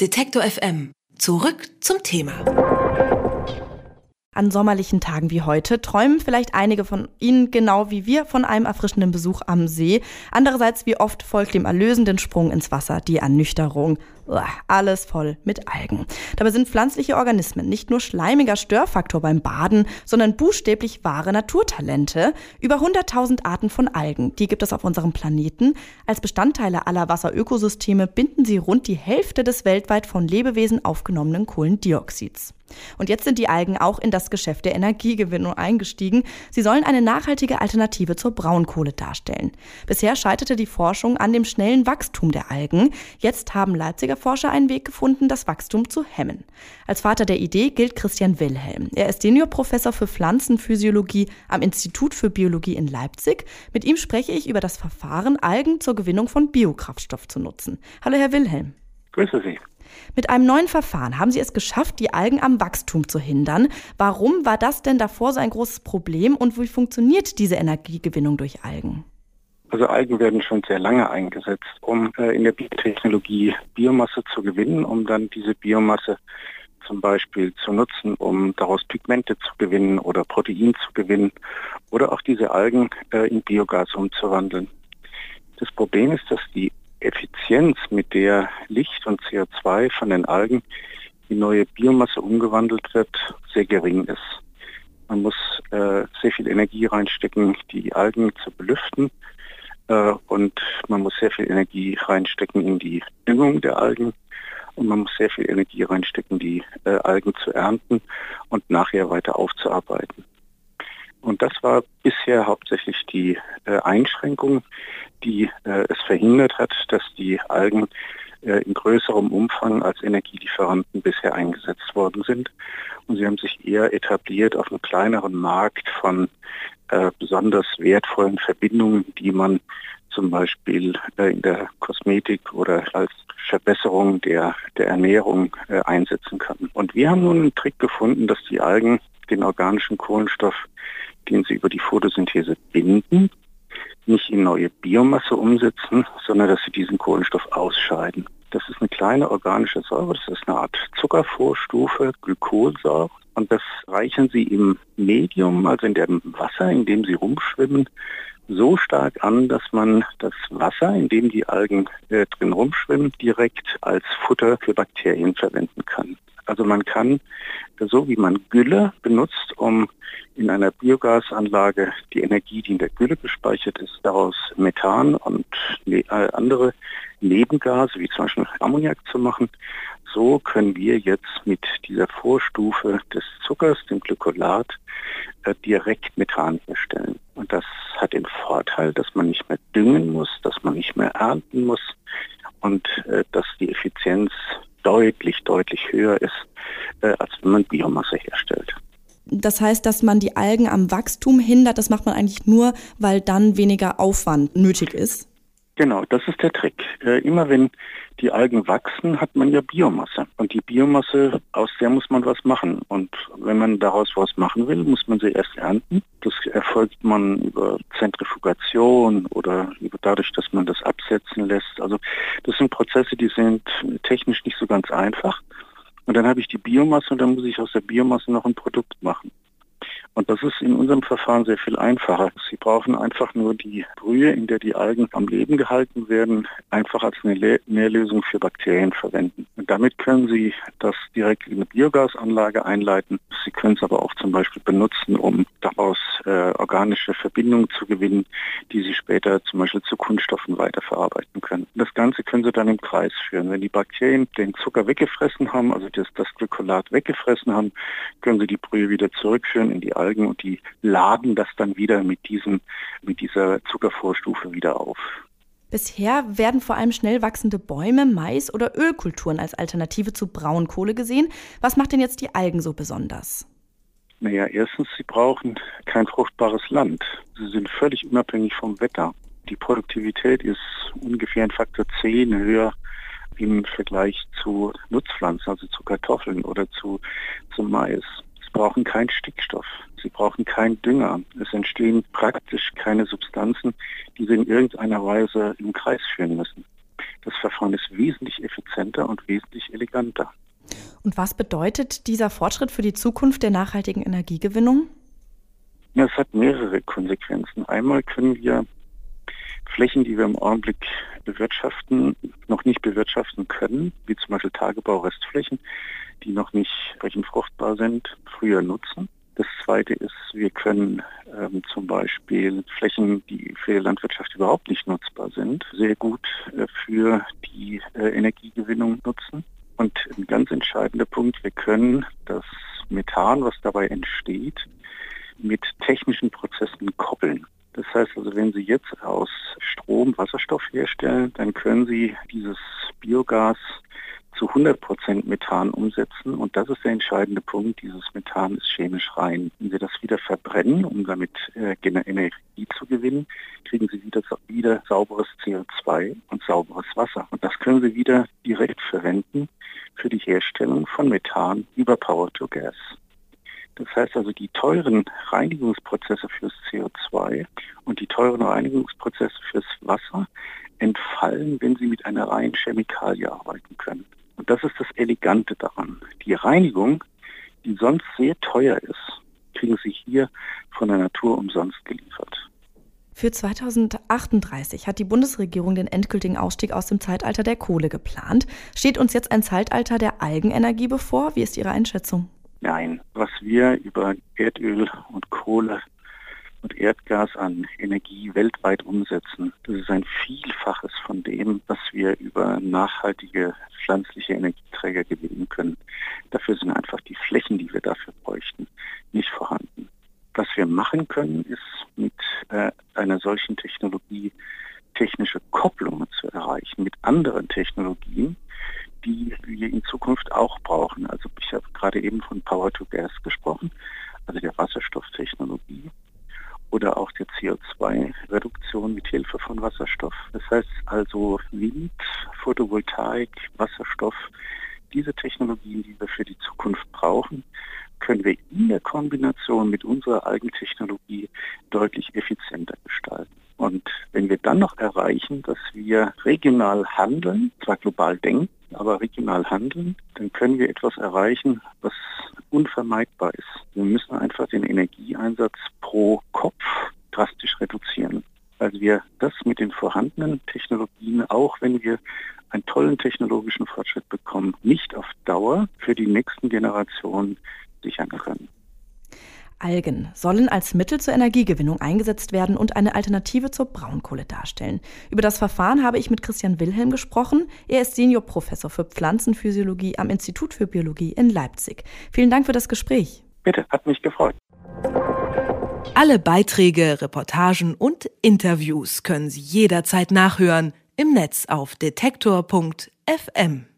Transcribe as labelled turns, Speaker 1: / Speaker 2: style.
Speaker 1: Detektor FM. Zurück zum Thema.
Speaker 2: An sommerlichen Tagen wie heute träumen vielleicht einige von Ihnen genau wie wir von einem erfrischenden Besuch am See. Andererseits, wie oft folgt dem erlösenden Sprung ins Wasser die Ernüchterung. Alles voll mit Algen. Dabei sind pflanzliche Organismen nicht nur schleimiger Störfaktor beim Baden, sondern buchstäblich wahre Naturtalente. Über 100.000 Arten von Algen, die gibt es auf unserem Planeten. Als Bestandteile aller Wasserökosysteme binden sie rund die Hälfte des weltweit von Lebewesen aufgenommenen Kohlendioxids. Und jetzt sind die Algen auch in das Geschäft der Energiegewinnung eingestiegen. Sie sollen eine nachhaltige Alternative zur Braunkohle darstellen. Bisher scheiterte die Forschung an dem schnellen Wachstum der Algen. Jetzt haben Leipziger Forscher einen Weg gefunden, das Wachstum zu hemmen. Als Vater der Idee gilt Christian Wilhelm. Er ist Seniorprofessor für Pflanzenphysiologie am Institut für Biologie in Leipzig. Mit ihm spreche ich über das Verfahren, Algen zur Gewinnung von Biokraftstoff zu nutzen. Hallo, Herr Wilhelm.
Speaker 3: Grüße Sie.
Speaker 2: Mit einem neuen Verfahren haben Sie es geschafft, die Algen am Wachstum zu hindern. Warum war das denn davor so ein großes Problem und wie funktioniert diese Energiegewinnung durch Algen?
Speaker 3: Also Algen werden schon sehr lange eingesetzt, um äh, in der Biotechnologie Biomasse zu gewinnen, um dann diese Biomasse zum Beispiel zu nutzen, um daraus Pigmente zu gewinnen oder Protein zu gewinnen oder auch diese Algen äh, in Biogas umzuwandeln. Das Problem ist, dass die Effizienz, mit der Licht und CO2 von den Algen in neue Biomasse umgewandelt wird, sehr gering ist. Man muss äh, sehr viel Energie reinstecken, die Algen zu belüften und man muss sehr viel Energie reinstecken in die Düngung der Algen und man muss sehr viel Energie reinstecken, die äh, Algen zu ernten und nachher weiter aufzuarbeiten. Und das war bisher hauptsächlich die äh, Einschränkung, die äh, es verhindert hat, dass die Algen äh, in größerem Umfang als Energielieferanten bisher eingesetzt worden sind. Und sie haben sich eher etabliert auf einem kleineren Markt von äh, besonders wertvollen Verbindungen, die man zum Beispiel äh, in der Kosmetik oder als Verbesserung der, der Ernährung äh, einsetzen kann. Und wir haben nun einen Trick gefunden, dass die Algen den organischen Kohlenstoff, den sie über die Photosynthese binden, nicht in neue Biomasse umsetzen, sondern dass sie diesen Kohlenstoff ausscheiden. Das ist eine kleine organische Säure, das ist eine Art Zuckervorstufe, Glykolsäure. Und das reichen sie im Medium, also in dem Wasser, in dem sie rumschwimmen, so stark an, dass man das Wasser, in dem die Algen äh, drin rumschwimmen, direkt als Futter für Bakterien verwenden kann. Also man kann, so wie man Gülle benutzt, um in einer Biogasanlage die Energie, die in der Gülle gespeichert ist, daraus Methan und ne, andere Nebengase, wie zum Beispiel Ammoniak zu machen, so können wir jetzt mit dieser Vorstufe des Zuckers, dem Glykolat, äh, direkt Methan herstellen. Und das hat den Vorteil, dass man nicht mehr düngen muss, dass man nicht mehr ernten muss und äh, dass die Effizienz deutlich, deutlich höher ist, äh, als wenn man Biomasse herstellt.
Speaker 2: Das heißt, dass man die Algen am Wachstum hindert, das macht man eigentlich nur, weil dann weniger Aufwand nötig ist.
Speaker 3: Genau, das ist der Trick. Äh, immer wenn die Algen wachsen, hat man ja Biomasse. Und die Biomasse, aus der muss man was machen. Und wenn man daraus was machen will, muss man sie erst ernten. Das erfolgt man über Zentrifugation oder dadurch, dass man das absetzen lässt. Also das sind Prozesse, die sind technisch nicht so ganz einfach. Und dann habe ich die Biomasse und dann muss ich aus der Biomasse noch ein Produkt machen. Und das ist in unserem Verfahren sehr viel einfacher. Sie brauchen einfach nur die Brühe, in der die Algen am Leben gehalten werden, einfach als eine Nährlösung für Bakterien verwenden. Und damit können Sie das direkt in eine Biogasanlage einleiten. Sie können es aber auch zum Beispiel benutzen, um daraus äh, organische Verbindungen zu gewinnen, die Sie später zum Beispiel zu Kunststoffen weiterverarbeiten können. Das Ganze können Sie dann im Kreis führen. Wenn die Bakterien den Zucker weggefressen haben, also das, das Glykolat weggefressen haben, können Sie die Brühe wieder zurückführen in die Algen und die laden das dann wieder mit diesem, mit dieser Zuckervorstufe wieder auf.
Speaker 2: Bisher werden vor allem schnell wachsende Bäume, Mais oder Ölkulturen als Alternative zu Braunkohle gesehen. Was macht denn jetzt die Algen so besonders?
Speaker 3: Naja, erstens, sie brauchen kein fruchtbares Land. Sie sind völlig unabhängig vom Wetter. Die Produktivität ist ungefähr ein Faktor 10 höher im Vergleich zu Nutzpflanzen, also zu Kartoffeln oder zu, zu Mais brauchen keinen Stickstoff, sie brauchen keinen Dünger. Es entstehen praktisch keine Substanzen, die sie in irgendeiner Weise im Kreis führen müssen. Das Verfahren ist wesentlich effizienter und wesentlich eleganter.
Speaker 2: Und was bedeutet dieser Fortschritt für die Zukunft der nachhaltigen Energiegewinnung?
Speaker 3: Ja, es hat mehrere Konsequenzen. Einmal können wir Flächen, die wir im Augenblick bewirtschaften, noch nicht bewirtschaften können, wie zum Beispiel Tagebaurestflächen, die noch nicht entsprechend fruchtbar sind, früher nutzen. Das Zweite ist, wir können ähm, zum Beispiel Flächen, die für die Landwirtschaft überhaupt nicht nutzbar sind, sehr gut äh, für die äh, Energiegewinnung nutzen. Und ein ganz entscheidender Punkt, wir können das Methan, was dabei entsteht, mit technischen Prozessen koppeln. Das heißt also, wenn Sie jetzt aus Strom Wasserstoff herstellen, dann können Sie dieses Biogas zu 100 Prozent Methan umsetzen. Und das ist der entscheidende Punkt. Dieses Methan ist chemisch rein. Wenn Sie das wieder verbrennen, um damit äh, Energie zu gewinnen, kriegen Sie wieder, wieder sauberes CO2 und sauberes Wasser. Und das können Sie wieder direkt verwenden für die Herstellung von Methan über Power to Gas. Das heißt also, die teuren Reinigungsprozesse fürs CO2 und die teuren Reinigungsprozesse fürs Wasser entfallen, wenn sie mit einer reinen Chemikalie arbeiten können. Und das ist das Elegante daran. Die Reinigung, die sonst sehr teuer ist, kriegen sie hier von der Natur umsonst geliefert.
Speaker 2: Für 2038 hat die Bundesregierung den endgültigen Ausstieg aus dem Zeitalter der Kohle geplant. Steht uns jetzt ein Zeitalter der Algenenergie bevor? Wie ist Ihre Einschätzung?
Speaker 3: Nein, was wir über Erdöl und Kohle und Erdgas an Energie weltweit umsetzen. Das ist ein Vielfaches von dem, was wir über nachhaltige pflanzliche Energieträger gewinnen können. Dafür sind einfach die Flächen, die wir dafür bräuchten, nicht vorhanden. Was wir machen können, ist mit äh, einer solchen Technologie technische Kopplungen zu erreichen mit anderen Technologien, die wir in Zukunft auch brauchen. Also ich habe gerade eben von Power to Gas gesprochen, also der Wasserstofftechnologie oder auch der CO2-Reduktion mit Hilfe von Wasserstoff. Das heißt also Wind, Photovoltaik, Wasserstoff, diese Technologien, die wir für die Zukunft brauchen, können wir in der Kombination mit unserer Eigentechnologie deutlich effizienter gestalten. Und wenn wir dann noch erreichen, dass wir regional handeln, zwar global denken, aber regional handeln, dann können wir etwas erreichen, was unvermeidbar ist. Wir müssen einfach den Energieeinsatz pro Kopf drastisch reduzieren. Weil wir das mit den vorhandenen Technologien, auch wenn wir einen tollen technologischen Fortschritt bekommen, nicht auf Dauer für die nächsten Generationen sichern können.
Speaker 2: Algen sollen als Mittel zur Energiegewinnung eingesetzt werden und eine Alternative zur Braunkohle darstellen. Über das Verfahren habe ich mit Christian Wilhelm gesprochen. Er ist Seniorprofessor für Pflanzenphysiologie am Institut für Biologie in Leipzig. Vielen Dank für das Gespräch.
Speaker 3: Bitte, hat mich gefreut.
Speaker 1: Alle Beiträge, Reportagen und Interviews können Sie jederzeit nachhören im Netz auf detektor.fm.